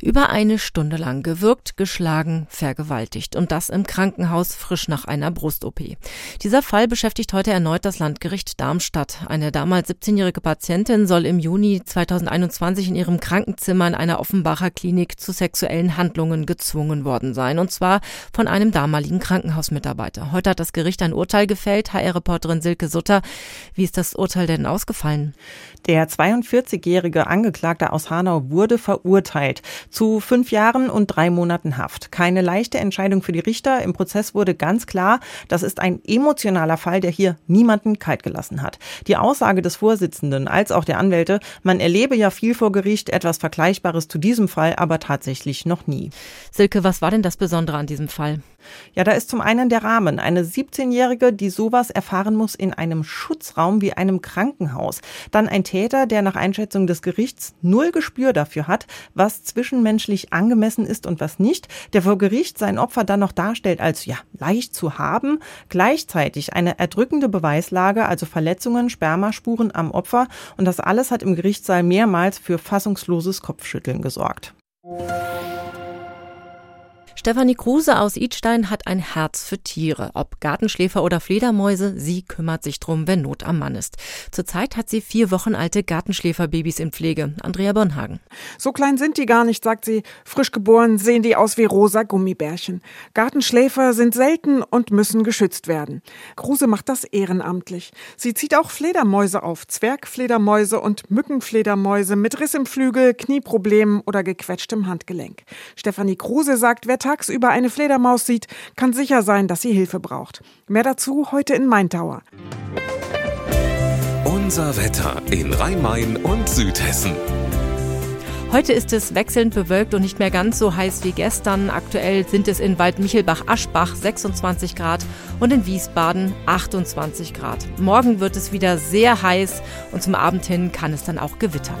Über eine Stunde lang gewürgt, geschlagen, vergewaltigt und das im Krankenhaus frisch nach einer Brust-OP. Dieser Fall beschäftigt heute erneut das Landgericht Darmstadt. Eine damals 17-jährige Patientin soll im Juni 2021 in ihrem Krankenzimmer in einer Offenbacher Klinik zu sexuellen Handlungen gezwungen worden sein und zwar von einem damaligen Krankenhausmitarbeiter. Heute hat das Gericht ein Urteil gefällt. HR-Reporterin Silke Sutter, wie ist das Urteil denn ausgefallen? Der 42-jährige Angeklagte aus Hanau wurde verurteilt zu fünf Jahren und drei Monaten Haft. Keine leichte Entscheidung für die Richter. Im Prozess wurde ganz klar, das ist ein emotionaler Fall, der hier niemanden kalt gelassen hat. Die Aussage des Vorsitzenden als auch der Anwälte, man erlebe ja viel vor Gericht, etwas Vergleichbares zu diesem Fall, aber tatsächlich noch nie. Silke, was war denn das Besondere an diesem Fall? Ja, da ist zum einen der Rahmen. Eine 17-Jährige, die sowas erfahren muss in einem Schutzraum wie einem Krankenhaus. Dann ein Täter, der nach Einschätzung des Gerichts null Gespür dafür hat, was zwischenmenschlich angemessen ist und was nicht. Der vor Gericht sein Opfer dann noch darstellt als, ja, leicht zu haben. Gleichzeitig eine erdrückende Beweislage, also Verletzungen, Spermaspuren am Opfer. Und das alles hat im Gerichtssaal mehrmals für fassungsloses Kopfschütteln gesorgt. Stefanie Kruse aus Idstein hat ein Herz für Tiere. Ob Gartenschläfer oder Fledermäuse, sie kümmert sich drum, wenn Not am Mann ist. Zurzeit hat sie vier Wochen alte Gartenschläferbabys in Pflege. Andrea Bornhagen. So klein sind die gar nicht, sagt sie. Frisch geboren sehen die aus wie rosa Gummibärchen. Gartenschläfer sind selten und müssen geschützt werden. Kruse macht das ehrenamtlich. Sie zieht auch Fledermäuse auf. Zwergfledermäuse und Mückenfledermäuse mit Riss im Flügel, Knieproblemen oder gequetschtem Handgelenk. Stefanie Kruse sagt, wer tagsüber eine Fledermaus sieht, kann sicher sein, dass sie Hilfe braucht. Mehr dazu heute in Maintauer. Unser Wetter in Rhein-Main und Südhessen. Heute ist es wechselnd bewölkt und nicht mehr ganz so heiß wie gestern. Aktuell sind es in Waldmichelbach-Aschbach 26 Grad und in Wiesbaden 28 Grad. Morgen wird es wieder sehr heiß und zum Abend hin kann es dann auch gewittern.